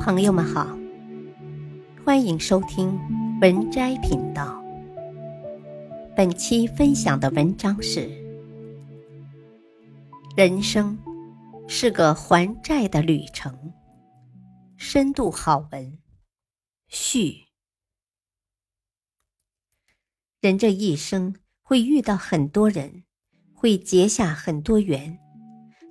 朋友们好，欢迎收听文摘频道。本期分享的文章是：人生是个还债的旅程。深度好文序。人这一生会遇到很多人，会结下很多缘，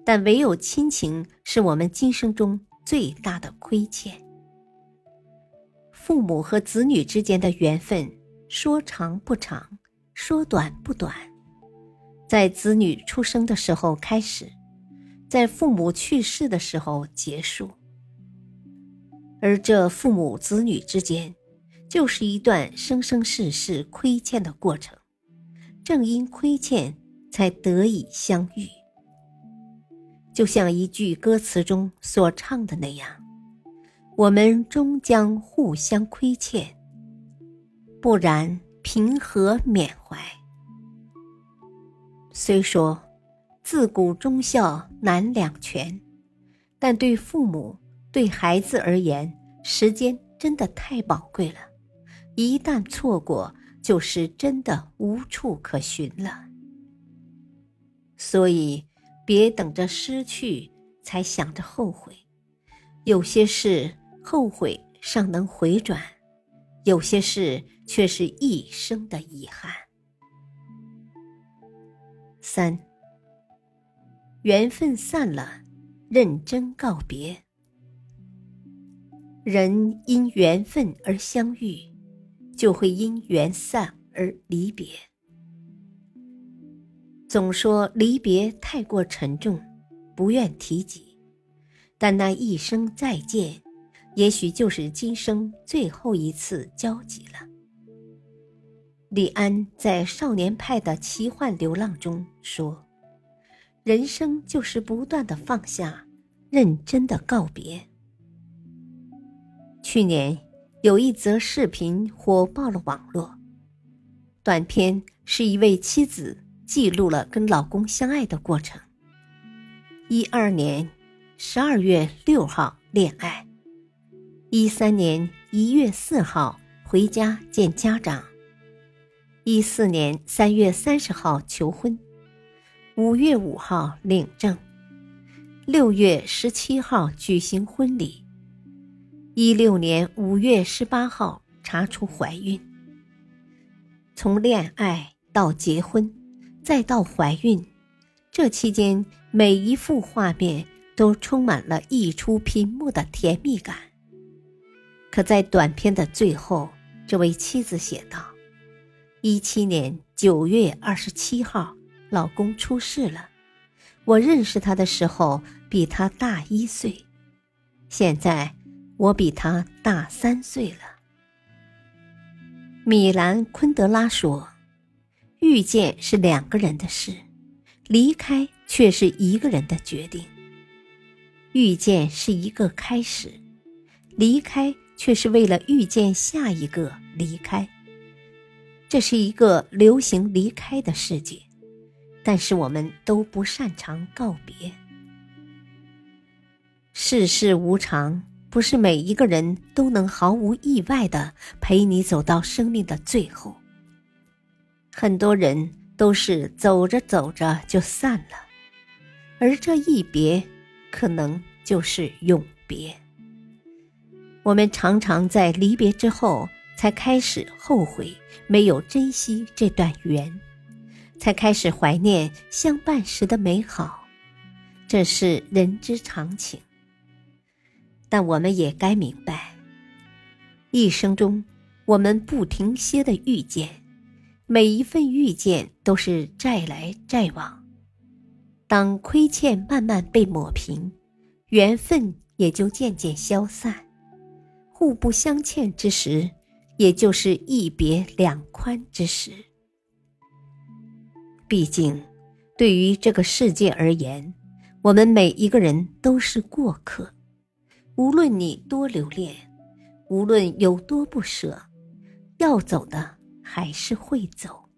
但唯有亲情是我们今生中。最大的亏欠。父母和子女之间的缘分，说长不长，说短不短，在子女出生的时候开始，在父母去世的时候结束。而这父母子女之间，就是一段生生世世亏欠的过程。正因亏欠，才得以相遇。就像一句歌词中所唱的那样，我们终将互相亏欠，不然凭何缅怀？虽说自古忠孝难两全，但对父母、对孩子而言，时间真的太宝贵了，一旦错过，就是真的无处可寻了。所以。别等着失去才想着后悔，有些事后悔尚能回转，有些事却是一生的遗憾。三，缘分散了，认真告别。人因缘分而相遇，就会因缘散而离别。总说离别太过沉重，不愿提及。但那一声再见，也许就是今生最后一次交集了。李安在《少年派的奇幻流浪》中说：“人生就是不断的放下，认真的告别。”去年有一则视频火爆了网络，短片是一位妻子。记录了跟老公相爱的过程。一二年十二月六号恋爱，一三年一月四号回家见家长，一四年三月三十号求婚，五月五号领证，六月十七号举行婚礼，一六年五月十八号查出怀孕。从恋爱到结婚。再到怀孕，这期间每一幅画面都充满了溢出屏幕的甜蜜感。可在短片的最后，这位妻子写道：“一七年九月二十七号，老公出事了。我认识他的时候比他大一岁，现在我比他大三岁了。”米兰昆德拉说。遇见是两个人的事，离开却是一个人的决定。遇见是一个开始，离开却是为了遇见下一个离开。这是一个流行离开的世界，但是我们都不擅长告别。世事无常，不是每一个人都能毫无意外的陪你走到生命的最后。很多人都是走着走着就散了，而这一别，可能就是永别。我们常常在离别之后，才开始后悔没有珍惜这段缘，才开始怀念相伴时的美好，这是人之常情。但我们也该明白，一生中我们不停歇的遇见。每一份遇见都是债来债往，当亏欠慢慢被抹平，缘分也就渐渐消散，互不相欠之时，也就是一别两宽之时。毕竟，对于这个世界而言，我们每一个人都是过客，无论你多留恋，无论有多不舍，要走的。还是会走，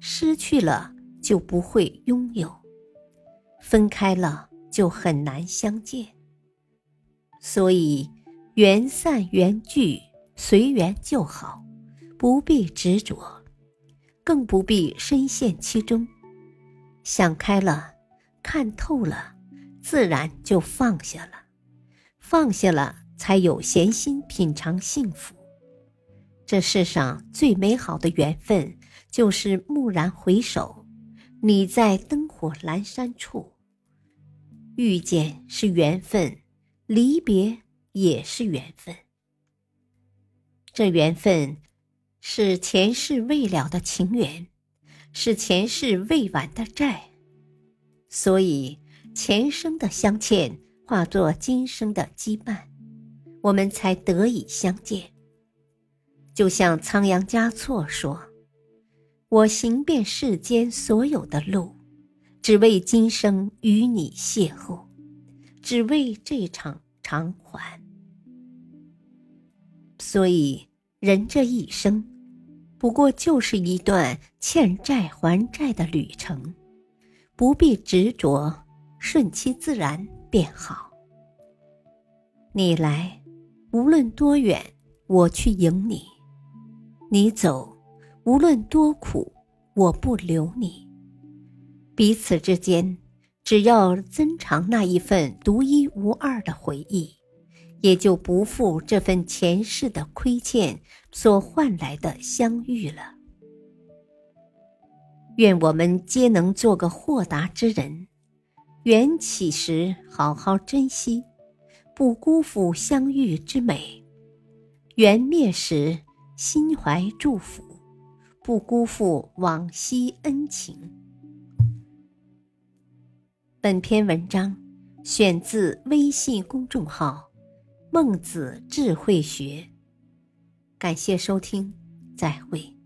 失去了就不会拥有，分开了就很难相见。所以，缘散缘聚，随缘就好，不必执着，更不必深陷其中。想开了，看透了，自然就放下了。放下了，才有闲心品尝幸福。这世上最美好的缘分，就是蓦然回首，你在灯火阑珊处。遇见是缘分，离别也是缘分。这缘分，是前世未了的情缘，是前世未完的债，所以前生的相欠。化作今生的羁绊，我们才得以相见。就像仓央嘉措说：“我行遍世间所有的路，只为今生与你邂逅，只为这场偿还。”所以，人这一生，不过就是一段欠债还债的旅程，不必执着，顺其自然。便好。你来，无论多远，我去迎你；你走，无论多苦，我不留你。彼此之间，只要珍藏那一份独一无二的回忆，也就不负这份前世的亏欠所换来的相遇了。愿我们皆能做个豁达之人。缘起时，好好珍惜，不辜负相遇之美；缘灭时，心怀祝福，不辜负往昔恩情。本篇文章选自微信公众号“孟子智慧学”，感谢收听，再会。